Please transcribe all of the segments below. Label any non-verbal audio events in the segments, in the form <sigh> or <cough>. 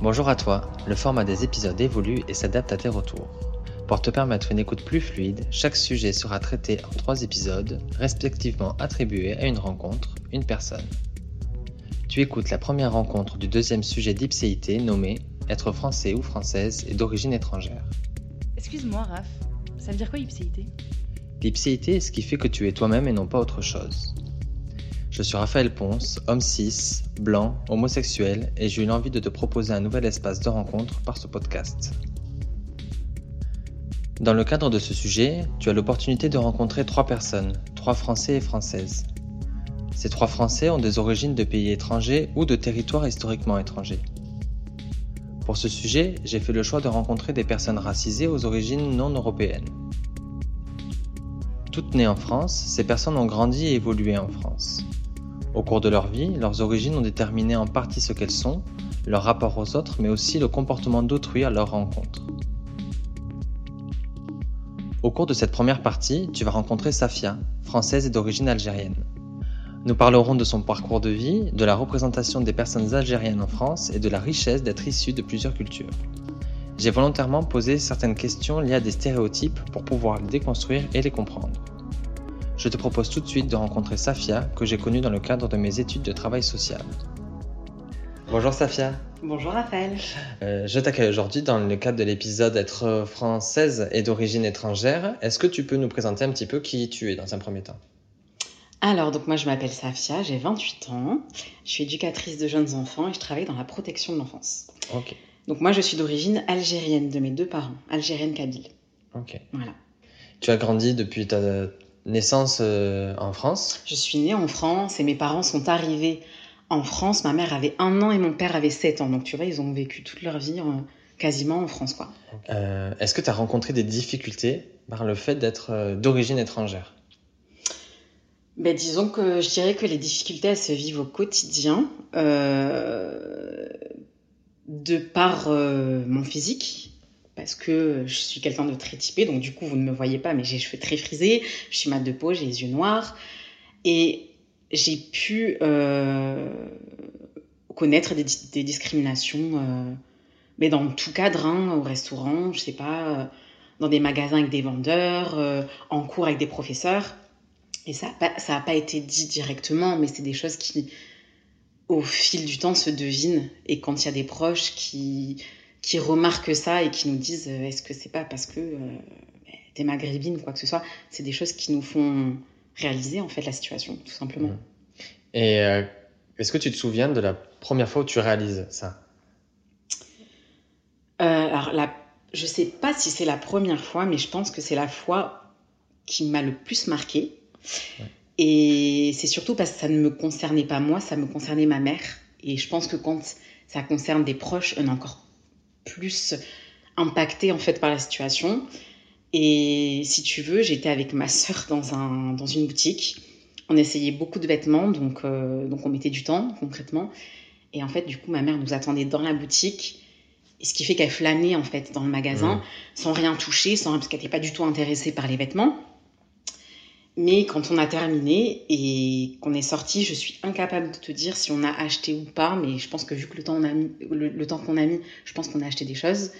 Bonjour à toi, le format des épisodes évolue et s'adapte à tes retours. Pour te permettre une écoute plus fluide, chaque sujet sera traité en trois épisodes, respectivement attribués à une rencontre, une personne. Tu écoutes la première rencontre du deuxième sujet d'ipséité nommé Être français ou française et d'origine étrangère. Excuse-moi, Raph, ça veut dire quoi ipséité? L'ipséité est ce qui fait que tu es toi-même et non pas autre chose. Je suis Raphaël Ponce, homme cis, blanc, homosexuel, et j'ai eu l'envie de te proposer un nouvel espace de rencontre par ce podcast. Dans le cadre de ce sujet, tu as l'opportunité de rencontrer trois personnes, trois Français et Françaises. Ces trois Français ont des origines de pays étrangers ou de territoires historiquement étrangers. Pour ce sujet, j'ai fait le choix de rencontrer des personnes racisées aux origines non européennes. Toutes nées en France, ces personnes ont grandi et évolué en France. Au cours de leur vie, leurs origines ont déterminé en partie ce qu'elles sont, leur rapport aux autres, mais aussi le comportement d'autrui à leur rencontre. Au cours de cette première partie, tu vas rencontrer Safia, française et d'origine algérienne. Nous parlerons de son parcours de vie, de la représentation des personnes algériennes en France et de la richesse d'être issue de plusieurs cultures. J'ai volontairement posé certaines questions liées à des stéréotypes pour pouvoir les déconstruire et les comprendre. Je te propose tout de suite de rencontrer Safia, que j'ai connue dans le cadre de mes études de travail social. Bonjour Safia. Bonjour Raphaël. Euh, je t'accueille aujourd'hui dans le cadre de l'épisode Être française et d'origine étrangère. Est-ce que tu peux nous présenter un petit peu qui tu es dans un premier temps? Alors, donc moi je m'appelle Safia, j'ai 28 ans, je suis éducatrice de jeunes enfants et je travaille dans la protection de l'enfance. Ok. Donc moi je suis d'origine algérienne de mes deux parents, algérienne kabyle. Ok. Voilà. Tu as grandi depuis ta naissance euh, en France Je suis née en France et mes parents sont arrivés en France. Ma mère avait un an et mon père avait 7 ans. Donc tu vois, ils ont vécu toute leur vie euh, quasiment en France. quoi. Euh, Est-ce que tu as rencontré des difficultés par le fait d'être euh, d'origine étrangère? Ben, disons que je dirais que les difficultés, elles se vivent au quotidien. de par mon physique, parce que je suis quelqu'un de très typé, donc du coup, vous ne me voyez pas, mais j'ai les cheveux très frisés, je suis mat de peau, j'ai les yeux noirs. Et j'ai pu euh, connaître des, di- des discriminations, euh, mais dans tout cadre, hein, au restaurant, je sais pas, euh, dans des magasins avec des vendeurs, en cours avec des professeurs. Et ça n'a pas été dit directement, mais c'est des choses qui, au fil du temps, se devinent. Et quand il y a des proches qui, qui remarquent ça et qui nous disent euh, est-ce que c'est pas parce que euh, t'es maghrébine ou quoi que ce soit, c'est des choses qui nous font réaliser en fait la situation, tout simplement. Mhm. Et euh, est-ce que tu te souviens de la première fois où tu réalises ça? Euh, alors, la, je sais pas si c'est la première fois, mais je pense que c'est la fois qui m'a le plus marquée. Ouais. Et c'est surtout parce que ça ne me concernait pas moi, ça me concernait ma mère. Et je pense que quand ça concerne des proches, on est encore plus impacté en fait par la situation. Et si tu veux, j'étais avec ma sœur dans, un, dans une boutique. On essayait beaucoup de vêtements, donc, euh, donc on mettait du temps concrètement. Et en fait, du coup, ma mère nous attendait dans la boutique. Et ce qui fait qu'elle flânait en fait dans le magasin sans rien toucher, sans, parce qu'elle n'était pas du tout intéressée par les vêtements. Mais quand on a terminé et qu'on est sorti, je suis incapable de te dire si on a acheté ou pas, mais je pense que vu que le temps, on a mis, le, le temps qu'on a mis, je pense qu'on a acheté des choses.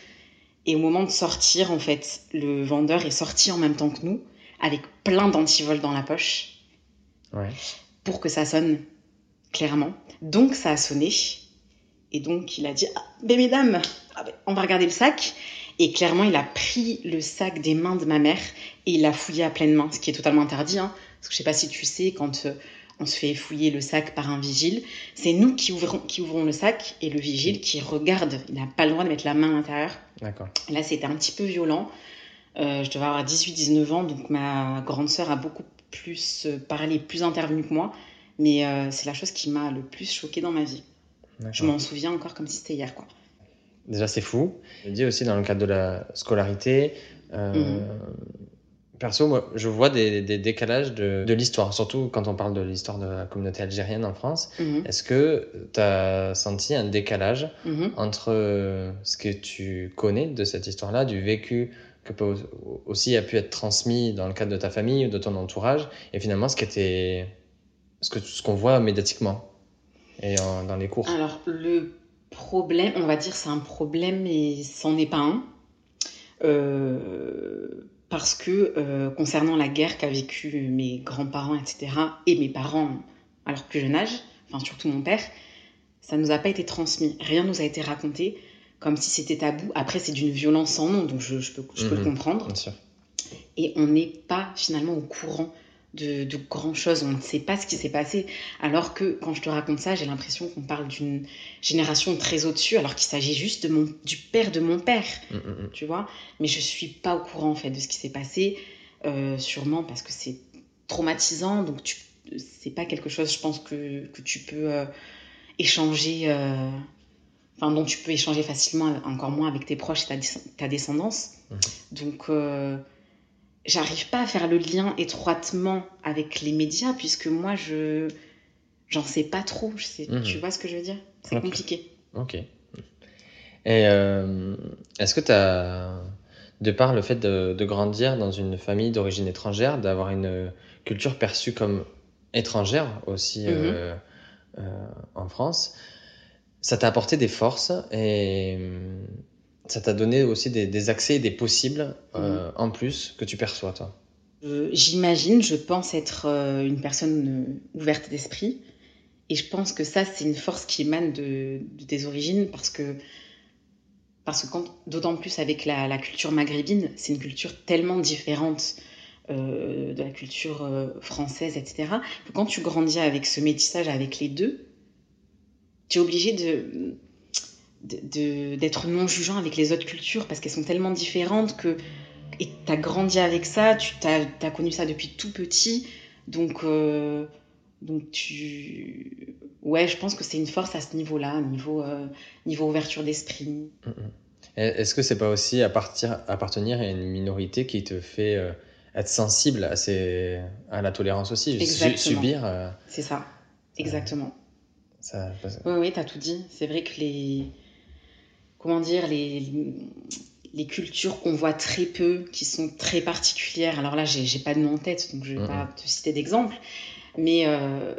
Et au moment de sortir, en fait, le vendeur est sorti en même temps que nous, avec plein d'antivols dans la poche, Ouais. pour que ça sonne clairement. Donc ça a sonné. Et donc il a dit ah, ben mesdames, ah on va regarder le sac. Et clairement, il a pris le sac des mains de ma mère et il l'a fouillé à pleine main, ce qui est totalement interdit. Hein, parce que je sais pas si tu sais, quand euh, on se fait fouiller le sac par un vigile, c'est nous qui ouvrons, qui ouvrons le sac et le vigile qui regarde. Il n'a pas le droit de mettre la main à l'intérieur. D'accord. Là, c'était un petit peu violent. Euh, je devais avoir 18-19 ans, donc ma grande sœur a beaucoup plus euh, parlé, plus intervenu que moi. Mais euh, c'est la chose qui m'a le plus choquée dans ma vie. Je m'en souviens encore comme si c'était hier. Quoi. Déjà, c'est fou. Je dis aussi dans le cadre de la scolarité. euh, Mhm. Perso, moi, je vois des, des décalages de, de l'histoire, surtout quand on parle de l'histoire de la communauté algérienne en France. Mhm, Est-ce que tu as senti un décalage mhm. entre euh, ce que tu connais de cette histoire-là, du vécu que peut aussi a pu être transmis dans le cadre de ta famille ou de ton entourage, et finalement ce qui était, ce que ce qu'on voit médiatiquement et en- dans les cours? Alors, le problème, on va dire c'est un problème, mais c'en est pas un. Euh, parce que euh, concernant la guerre qu'a vécu mes grands-parents, etc., et mes parents à leur plus jeune âge, enfin surtout mon père, ça nous a pas été transmis. Rien nous a été raconté comme si c'était tabou. Après, c'est d'une violence sans nom, donc je, peux, je peux le Mhm. comprendre. Bien sûr. Et on n'est pas finalement au courant de, de grand chose. On ne sait pas ce qui s'est passé. Alors que quand je te raconte ça, j'ai l'impression qu'on parle d'une génération très au-dessus, alors qu'il s'agit juste de mon, du père de mon père, Mm, mm, mm. tu vois? Mais je suis pas au courant en fait de ce qui s'est passé, euh, sûrement parce que c'est traumatisant. Donc tu, c'est pas quelque chose, je pense que, que tu peux euh, échanger. euh, Enfin, dont tu peux échanger facilement, encore moins avec tes proches et ta, ta descendance. Donc, j'arrive pas à faire le lien étroitement avec les médias puisque moi je j'en sais pas trop. Je sais Mhm. tu vois ce que je veux dire? C'est compliqué. Ok. Et euh, est-ce que tu as, de par le fait de, de grandir dans une famille d'origine étrangère, d'avoir une culture perçue comme étrangère aussi euh, euh, en France, ça t'a apporté des forces et euh, ça t'a donné aussi des, des accès et des possibles euh, en plus que tu perçois, toi? Euh, j'imagine je pense être euh, une personne ouverte d'esprit. Et je pense que ça c'est une force qui émane de, de tes origines parce que parce que d'autant plus avec la, la culture maghrébine c'est une culture tellement différente de la culture française etc que quand tu grandis avec ce métissage avec les deux tu es obligé de- d'être non jugeant avec les autres cultures parce qu'elles sont tellement différentes que et tu as grandi avec ça, tu as, connu ça depuis tout petit, donc, euh, donc tu... Ouais, je pense que c'est une force à ce niveau-là, niveau, euh, niveau ouverture d'esprit. Est-ce que c'est pas aussi à partir, appartenir à une minorité qui te fait euh, être sensible à, ces, à la tolérance aussi Exactement. Subir, C'est ça, exactement. ça, Oui, oui, t'as tout dit. C'est vrai que les... Comment dire, les, les cultures qu'on voit très peu, qui sont très particulières, alors là, j'ai j'ai pas de nom en tête, donc je vais pas te citer d'exemple, mais euh,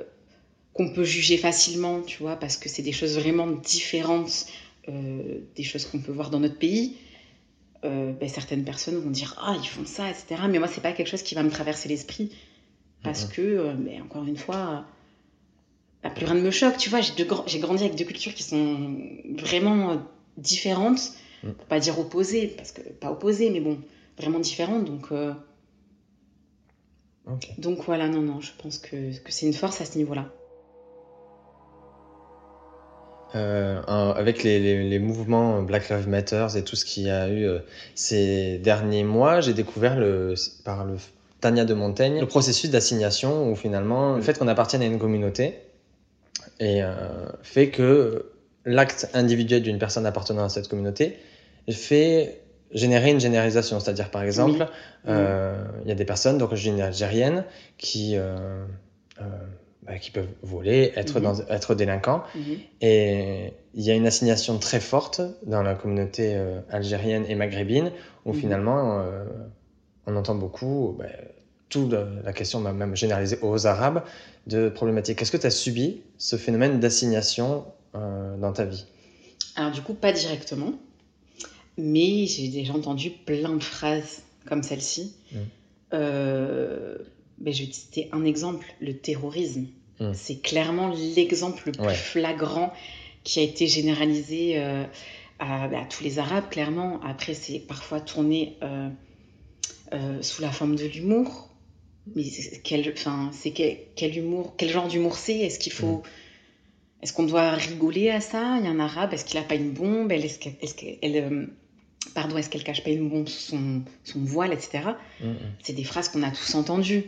qu'on peut juger facilement, tu vois, parce que c'est des choses vraiment différentes euh, des choses qu'on peut voir dans notre pays. Euh, ben, certaines personnes vont dire ah ils font ça etc mais moi c'est pas quelque chose qui va me traverser l'esprit. Parce que euh, ben, encore une fois bah, plus rien ne me choque tu vois. J'ai grandi avec deux cultures qui sont vraiment différentes. Pour pas dire opposées parce que pas opposées mais bon vraiment différentes donc euh, donc voilà non non je pense que, que c'est une force à ce niveau là Euh, avec les, les- les mouvements Black Lives Matter et tout ce qu'il y a eu euh, ces derniers mois, j'ai découvert le, par le Tania de Montaigne le processus d'assignation où finalement le fait qu'on appartienne à une communauté et, euh, fait que l'acte individuel d'une personne appartenant à cette communauté fait générer une généralisation. C'est-à-dire par exemple, euh, il y a des personnes d'origine algérienne qui, euh, euh, bah, qui peuvent voler, être, Mhm. dans, être délinquants. Mhm. Et il y a une assignation très forte dans la communauté algérienne et maghrébine où Mhm. finalement on entend beaucoup, bah, toute la- question m'a même généralisée aux Arabes, de problématiques. Est-ce que tu as subi ce phénomène d'assignation dans ta vie Alors du coup, pas directement, mais j'ai déjà entendu plein de phrases comme celle-ci. Mm. Euh, ben, je vais te citer un exemple, le terrorisme. Mm. C'est clairement l'exemple le plus Ouais. flagrant qui a été généralisé euh, à, ben, à tous les Arabes, clairement. Après, c'est parfois tourné euh, euh, sous la forme de l'humour. Mais quel, quel, quel humour, quel genre d'humour c'est? Est-ce qu'il faut, est-ce qu'on doit rigoler à ça? Il y a un arabe, est-ce qu'il a pas une bombe? Elle, Est-ce qu'elle, est-ce qu'elle, euh, pardon, est-ce qu'elle cache pas une bombe sous son, son voile, etc. C'est des phrases qu'on a tous entendues.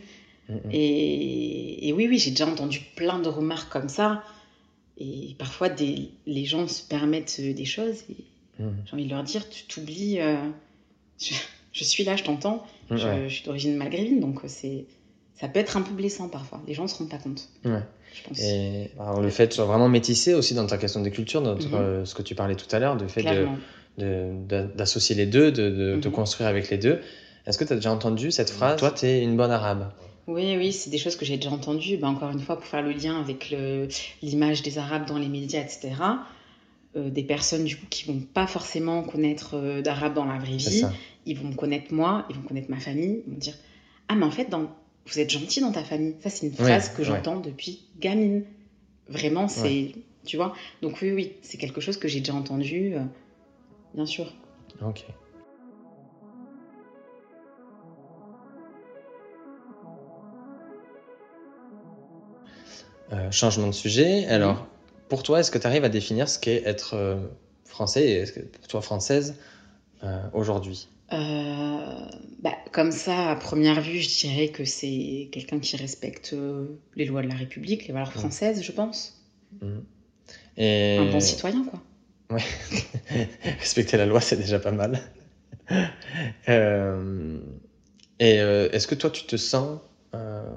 Et, et oui, oui, j'ai déjà entendu plein de remarques comme ça. Et parfois, des, les gens se permettent euh, des choses. Et j'ai envie de leur dire, tu t'oublies. euh, <laughs> je, je suis là, je t'entends. Je, suis d'origine maghrébine, donc c'est, ça peut être un peu blessant parfois. Les gens ne se rendent pas compte. Ouais. Je pense. Et alors, le fait de vraiment métisser aussi dans ta question des cultures, dans Mhm. euh, ce que tu parlais tout à l'heure, du fait de, Clairement. de- d'associer les deux, de, de te Mhm. construire avec les deux. Est-ce que tu as déjà entendu cette phrase Toi, tu es une bonne arabe. Oui, oui, c'est des choses que j'ai déjà entendues. Ben, encore une fois, pour faire le lien avec le- l'image des Arabes dans les médias, etc. euh, des personnes du coup qui vont pas forcément connaître euh, d'arabe dans la vraie vie. Ils vont me connaître moi, ils vont connaître ma famille, ils vont dire ah mais en fait dans... vous êtes gentil dans ta famille. Ça c'est une phrase que j'entends depuis gamine. Vraiment c'est tu vois. Donc oui oui c'est quelque chose que j'ai déjà entendu, euh, bien sûr. Ok. changement de sujet. Alors, pour toi, est-ce que tu arrives à définir ce qu'est être euh, français et pour toi française euh, aujourd'hui? euh, bah, Comme ça, à première vue, je dirais que c'est quelqu'un qui respecte les lois de la République, les valeurs mmh. françaises, je pense. Mmh. Et... Un bon citoyen, quoi. Ouais. <laughs> Respecter la loi, c'est déjà pas mal. <laughs> et est-ce que toi, tu te sens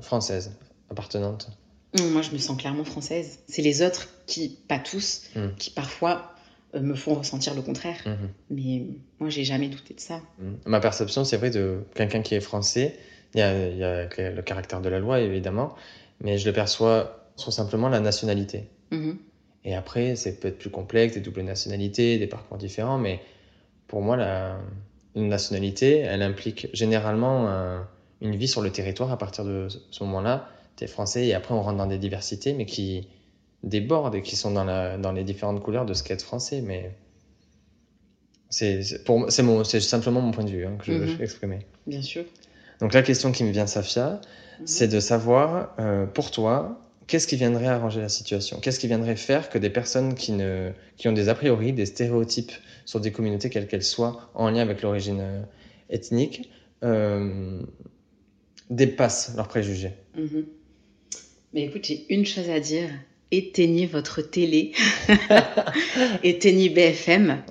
française, appartenante? Moi, je me sens clairement française. C'est les autres qui, pas tous, mm. qui parfois euh, me font ressentir le contraire. Mm-hmm. Mais moi, j'ai jamais douté de ça. Mm. Ma perception, c'est vrai, de quelqu'un qui est français, il y, a, le caractère de la loi, évidemment, mais je le perçois sur simplement la nationalité. Mm-hmm. Et après, c'est peut-être plus complexe, des doubles nationalités, des parcours différents, mais pour moi, la, une nationalité, elle implique généralement une vie sur le territoire à partir de ce moment-là français et après on rentre dans des diversités, mais qui débordent et qui sont dans, la, dans les différentes couleurs de être français. Mais c'est simplement mon point de vue hein, que je veux mhm. exprimer. Bien sûr. Donc la question qui me vient, Safia, mhm. c'est de savoir, euh, pour toi, qu'est-ce qui viendrait arranger la situation? Qu'est-ce qui viendrait faire que des personnes qui, ne, qui ont des a priori, des stéréotypes sur des communautés, quelles qu'elles soient, en lien avec l'origine euh, ethnique, euh, dépassent leurs préjugés? Mhm. Mais écoute, j'ai une chose à dire. Éteignez votre télé. <laughs> Éteignez BFM.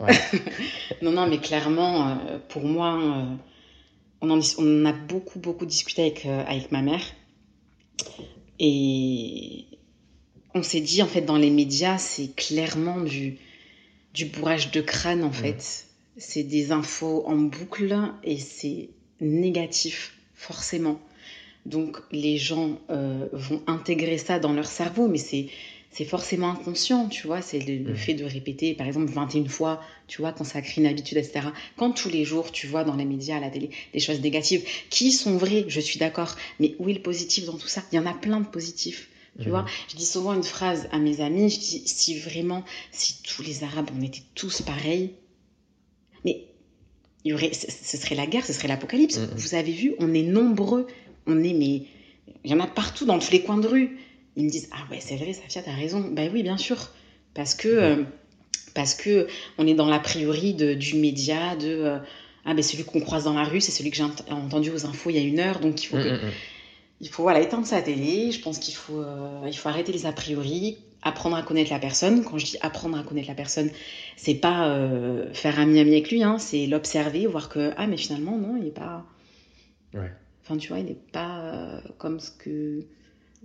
<laughs> non, non, mais clairement, euh, pour moi, euh, on, en, on a beaucoup, beaucoup discuté avec, euh, avec ma mère. Et on s'est dit, en fait, dans les médias, c'est clairement du, du bourrage de crâne, en fait. C'est des infos en boucle et c'est négatif, forcément. Donc les gens euh, vont intégrer ça dans leur cerveau, mais c'est c'est forcément inconscient, tu vois. C'est le, mm. fait de répéter, par exemple, 21 fois, tu vois, quand ça crée une habitude, etc. Quand tous les jours, tu vois dans les médias, à la télé, des choses négatives, qui sont vraies, je suis d'accord, mais où est le positif dans tout ça? Il y en a plein de positifs. Tu mm. vois, je dis souvent une phrase à mes amis, je dis, si vraiment, si tous les Arabes, on était tous pareils, mais il y aurait, ce serait la guerre, ce serait l'apocalypse. Mm, Vous avez vu, on est nombreux on est, mais il y en a partout dans tous les coins de rue. Ils me disent, ah ouais, c'est vrai, Safia, t'as raison. Ben oui, bien sûr. Parce que, euh, parce que on est dans l'a priori de, du média, de, euh, ah ben celui qu'on croise dans la rue, c'est celui que j'ai entendu aux infos il y a une heure, donc il faut, mm, mm, mm. il faut voilà, éteindre sa télé. Je pense qu'il faut, euh, il faut arrêter les a priori, apprendre à connaître la personne. Quand je dis apprendre à connaître la personne, c'est pas faire ami-ami avec lui, hein, c'est l'observer, voir que, ah mais finalement, non, il n'est pas... Ouais Enfin, tu vois, il n'est pas euh, comme ce que.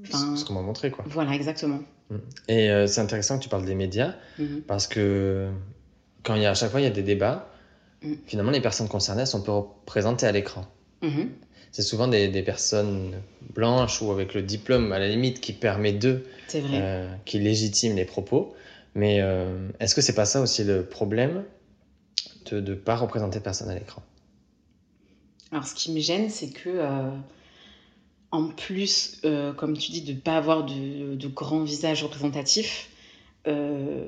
Enfin, ce qu'on m'a montré, quoi. Voilà, exactement. Mm. Et euh, c'est intéressant que tu parles des médias, mm-hmm. parce que quand il y a, à chaque fois il y a des débats, mm. finalement, les personnes concernées sont peu représentées à l'écran. Mm-hmm. C'est souvent des, des, personnes blanches ou avec le diplôme, à la limite, qui permet d'eux, euh, qui légitime les propos. Mais est-ce que c'est pas ça aussi le problème de ne pas représenter personne à l'écran? Alors, ce qui me gêne, c'est que, euh, en plus, euh, comme tu dis, de ne pas avoir de, de grands visages représentatifs, euh,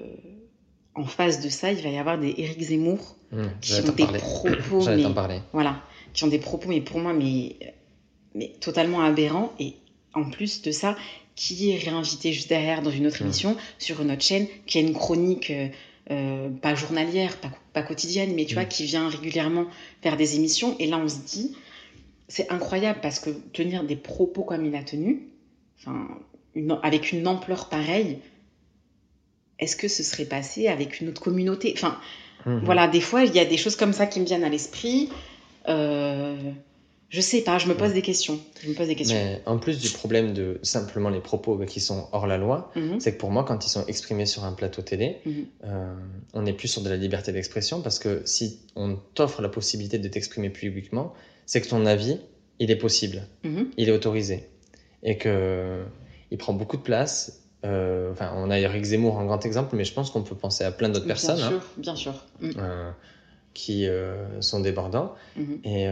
en face de ça, il va y avoir des Éric Zemmour mmh, qui ont des propos, <clears throat> mais, voilà, qui ont des propos, mais pour moi, mais, mais totalement aberrants. Et en plus de ça, qui est réinvité juste derrière dans une autre mmh. émission sur une autre chaîne, qui a une chronique euh, pas journalière, pas, quotidienne, mais tu vois, mm. qui vient régulièrement faire des émissions. Et là, on se dit, c'est incroyable parce que tenir des propos comme il a tenu, enfin, avec une ampleur pareille, est-ce que ce serait passé avec une autre communauté? Enfin, mm-hmm. voilà, des fois, il y a des choses comme ça qui me viennent à l'esprit. Euh, je sais pas, je me pose des questions. Je me pose des questions. Mais en plus du problème de simplement les propos qui sont hors la loi, mhm. c'est que pour moi, quand ils sont exprimés sur un plateau télé, mhm. euh, on n'est plus sur de la liberté d'expression parce que si on t'offre la possibilité de t'exprimer publiquement, c'est que ton avis, il est possible, mhm. il est autorisé et que il prend beaucoup de place euh, enfin, on a Eric Zemmour en grand exemple, mais je pense qu'on peut penser à plein d'autres personnes. Bien hein, sûr, bien sûr. Mm. euh, qui sont débordants. Et,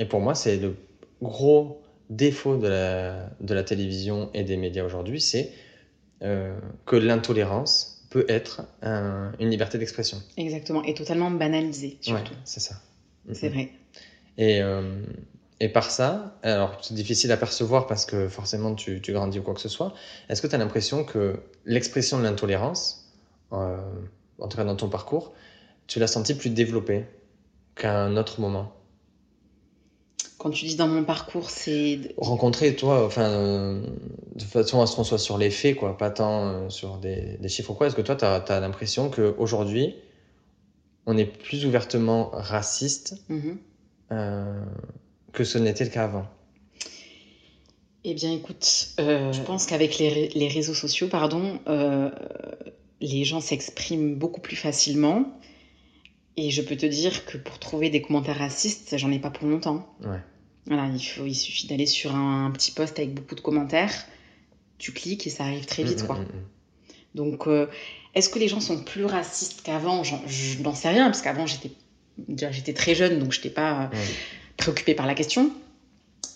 et pour moi, c'est le gros défaut de la, de la télévision et des médias aujourd'hui, c'est euh, que l'intolérance peut être un- une liberté d'expression. Exactement. Et totalement banalisé, Ouais, surtout. c'est ça. C'est vrai. Et, euh, et par ça, alors c'est difficile à percevoir parce que forcément tu, tu grandis ou quoi que ce soit, est-ce que tu as l'impression que l'expression de l'intolérance, euh, en tout cas dans ton parcours, tu l'as senti plus développée qu'à un autre moment? Quand tu dis dans mon parcours, c'est. rencontrer, toi, enfin, euh, de façon à ce qu'on soit sur les faits, quoi, pas tant euh, sur des, des chiffres ou quoi. Est-ce que toi, tu as, l'impression qu'aujourd'hui, on est plus ouvertement raciste Mhm. euh, que ce n'était le cas avant? Eh bien, écoute, je pense qu'avec les, les réseaux sociaux, pardon, les gens s'expriment beaucoup plus facilement. Et je peux te dire que pour trouver des commentaires racistes, j'en ai pas pour longtemps. Ouais. Voilà, il, faut, il suffit d'aller sur un, petit post avec beaucoup de commentaires, tu cliques et ça arrive très vite, Mm, quoi. mm, mm, Donc, euh, est-ce que les gens sont plus racistes qu'avant? Je n'en sais rien, parce qu'avant, j'étais déjà j'étais très jeune, donc je n'étais pas euh, mm. Préoccupée par la question.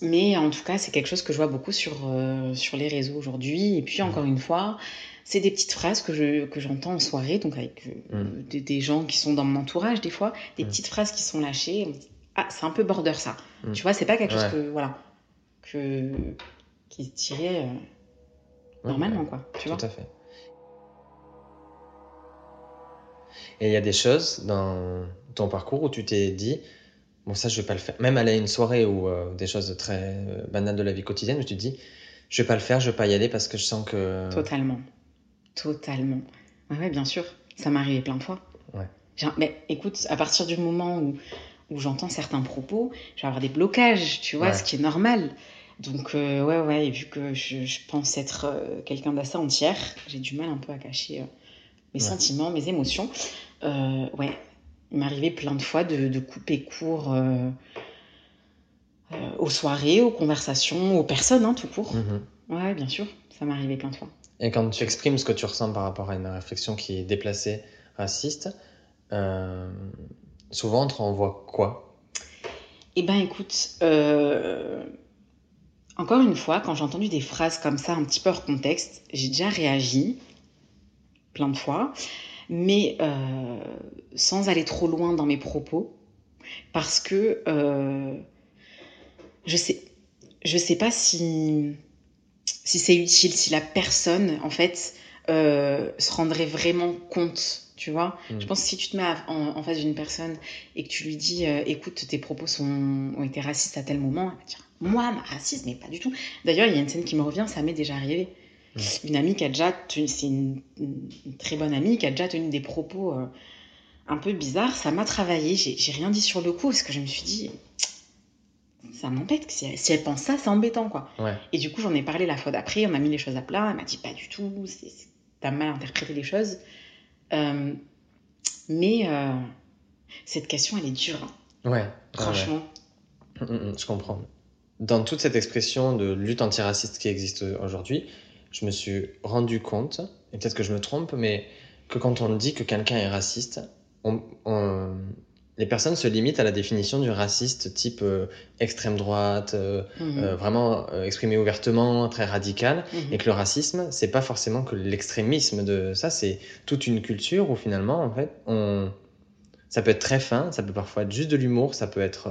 Mais en tout cas, c'est quelque chose que je vois beaucoup sur, euh, sur les réseaux aujourd'hui. Et puis, encore une fois, c'est des petites phrases que je- que j'entends en soirée, donc avec euh, Mm. des, des gens qui sont dans mon entourage, des fois, des Mm. petites phrases qui sont lâchées. On se dit, ah, c'est un peu border ça. Mm. Tu vois, c'est pas quelque chose Ouais. que, voilà, que, qui se tirait euh, Ouais, normalement, ouais, quoi. Tu Tout vois à fait. Et il y a des choses dans ton parcours où tu t'es dit, bon, ça, je vais pas le faire. Même aller à une soirée ou euh, des choses très banales de la vie quotidienne où tu te dis, je vais pas le faire, je vais pas y aller parce que je sens que. Totalement. Totalement. Ouais, ouais, bien sûr. Ça m'est arrivé plein de fois. Ouais. Mais écoute, à partir du moment où, où j'entends certains propos, je vais avoir des blocages, tu vois, Ouais. ce qui est normal. Donc, euh, ouais, ouais, et vu que je, je pense être euh, quelqu'un d'assez entière, j'ai du mal un peu à cacher euh, mes Ouais. sentiments, mes émotions. Euh, ouais, il m'est arrivé plein de fois de, de couper court aux soirées, aux conversations, aux personnes, hein, tout court. Mhm. Ouais, bien sûr, ça m'est arrivé plein de fois. Et quand tu exprimes ce que tu ressens par rapport à une réflexion qui est déplacée, raciste, euh, souvent on te renvoie quoi? Eh ben écoute, euh, encore une fois, quand j'ai entendu des phrases comme ça, un petit peu hors contexte, j'ai déjà réagi plein de fois, mais euh, sans aller trop loin dans mes propos, parce que je sais, je sais pas si si c'est utile, si la personne en fait euh, se rendrait vraiment compte. Tu vois, Mm. je pense que si tu te mets à- en, en face d'une personne et que tu lui dis euh, écoute tes propos sont, ont été racistes à tel moment elle va dire moi ma raciste mais pas du tout d'ailleurs il y a une scène qui me revient ça m'est déjà arrivé Mm. une amie qui a déjà tenu c'est une, une- une très bonne amie qui a déjà tenu des propos euh, un peu bizarres ça m'a travaillé j'ai j'ai rien dit sur le coup parce que je me suis dit ça m'embête si, elle- si elle pense ça c'est embêtant quoi Ouais. et du coup j'en ai parlé la fois d'après on a mis les choses à plat elle m'a dit pas du tout t'as mal interprété les choses Euh, mais euh, cette question elle est dure hein. Ouais. Franchement, Mm, mm, mm, je comprends. Dans toute cette expression de lutte antiraciste qui existe aujourd'hui, je me suis rendu compte, et peut-être que je me trompe, mais que quand on dit que quelqu'un est raciste, on- on- les personnes se limitent à la définition du raciste type euh, extrême droite, euh, Mhm. euh, vraiment exprimé ouvertement, très radical, Mhm. et que le racisme, c'est pas forcément que l'extrémisme de ça, c'est toute une culture où finalement, en fait, on... ça peut être très fin, ça peut parfois être juste de l'humour, ça peut être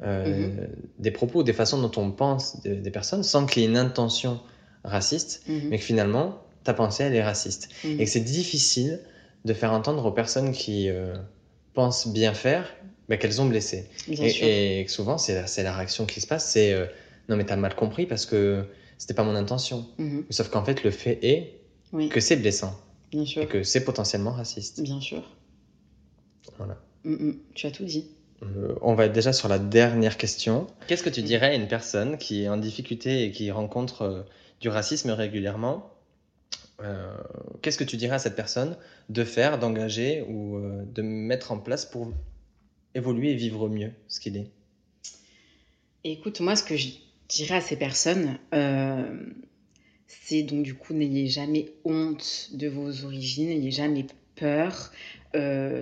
Mhm. des propos, des façons dont on pense des, des personnes, sans qu'il y ait une intention raciste, mais que finalement, ta pensée, elle est raciste. Et que c'est difficile de faire entendre aux personnes qui pensent bien faire bah, qu'elles ont blessé. Bien Et, sûr. et que souvent, c'est la, c'est la réaction qui se passe, c'est euh, non mais t'as mal compris parce que c'était pas mon intention. Mhm. Sauf qu'en fait, le fait est Oui, que c'est blessant bien et que c'est potentiellement raciste. Bien sûr. Voilà. Mhm. Tu as tout dit. Euh, on va être déjà sur la dernière question. Qu'est-ce que tu dirais à une personne qui est en difficulté et qui rencontre euh, du racisme régulièrement Euh, Qu'est-ce que tu dirais à cette personne de faire, d'engager ou euh, de mettre en place pour évoluer et vivre mieux ce qu'il est? Écoute, moi, ce que je dirais à ces personnes, euh, C'est donc du coup, n'ayez jamais honte de vos origines, n'ayez jamais peur.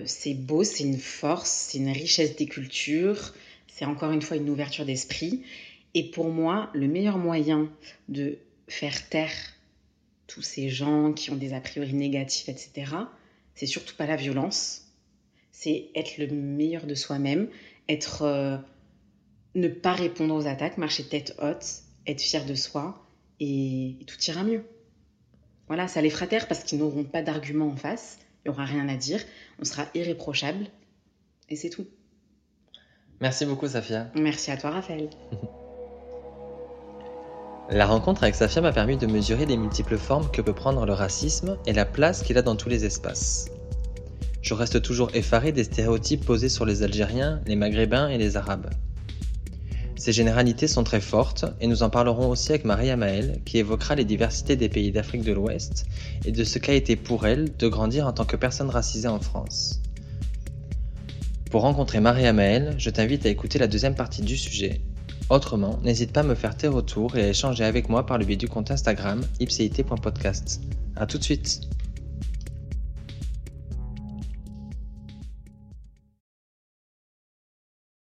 C'est beau, c'est une force, c'est une richesse des cultures, c'est encore une fois une ouverture d'esprit. Et pour moi, le meilleur moyen de faire taire tous ces gens qui ont des a priori négatifs, etc., c'est surtout pas la violence, c'est être le meilleur de soi-même, être euh, ne pas répondre aux attaques, marcher tête haute, être fier de soi et, tout ira mieux. Voilà, ça les fera taire parce qu'ils n'auront pas d'arguments en face, il n'y aura rien à dire, on sera irréprochable et c'est tout. Merci beaucoup Safia. Merci à toi Raphaël. <laughs> La rencontre avec Safia m'a permis de mesurer les multiples formes que peut prendre le racisme et la place qu'il a dans tous les espaces. Je reste toujours effaré des stéréotypes posés sur les Algériens, les Maghrébins et les Arabes. Ces généralités sont très fortes et nous en parlerons aussi avec Maria Maël qui évoquera les diversités des pays d'Afrique de l'Ouest et de ce qu'a été pour elle de grandir en tant que personne racisée en France. Pour rencontrer Maria Maël, je t'invite à écouter la deuxième partie du sujet. Autrement, n'hésite pas à me faire tes retours et à échanger avec moi par le biais du compte Instagram ipcit.podcast. A tout de suite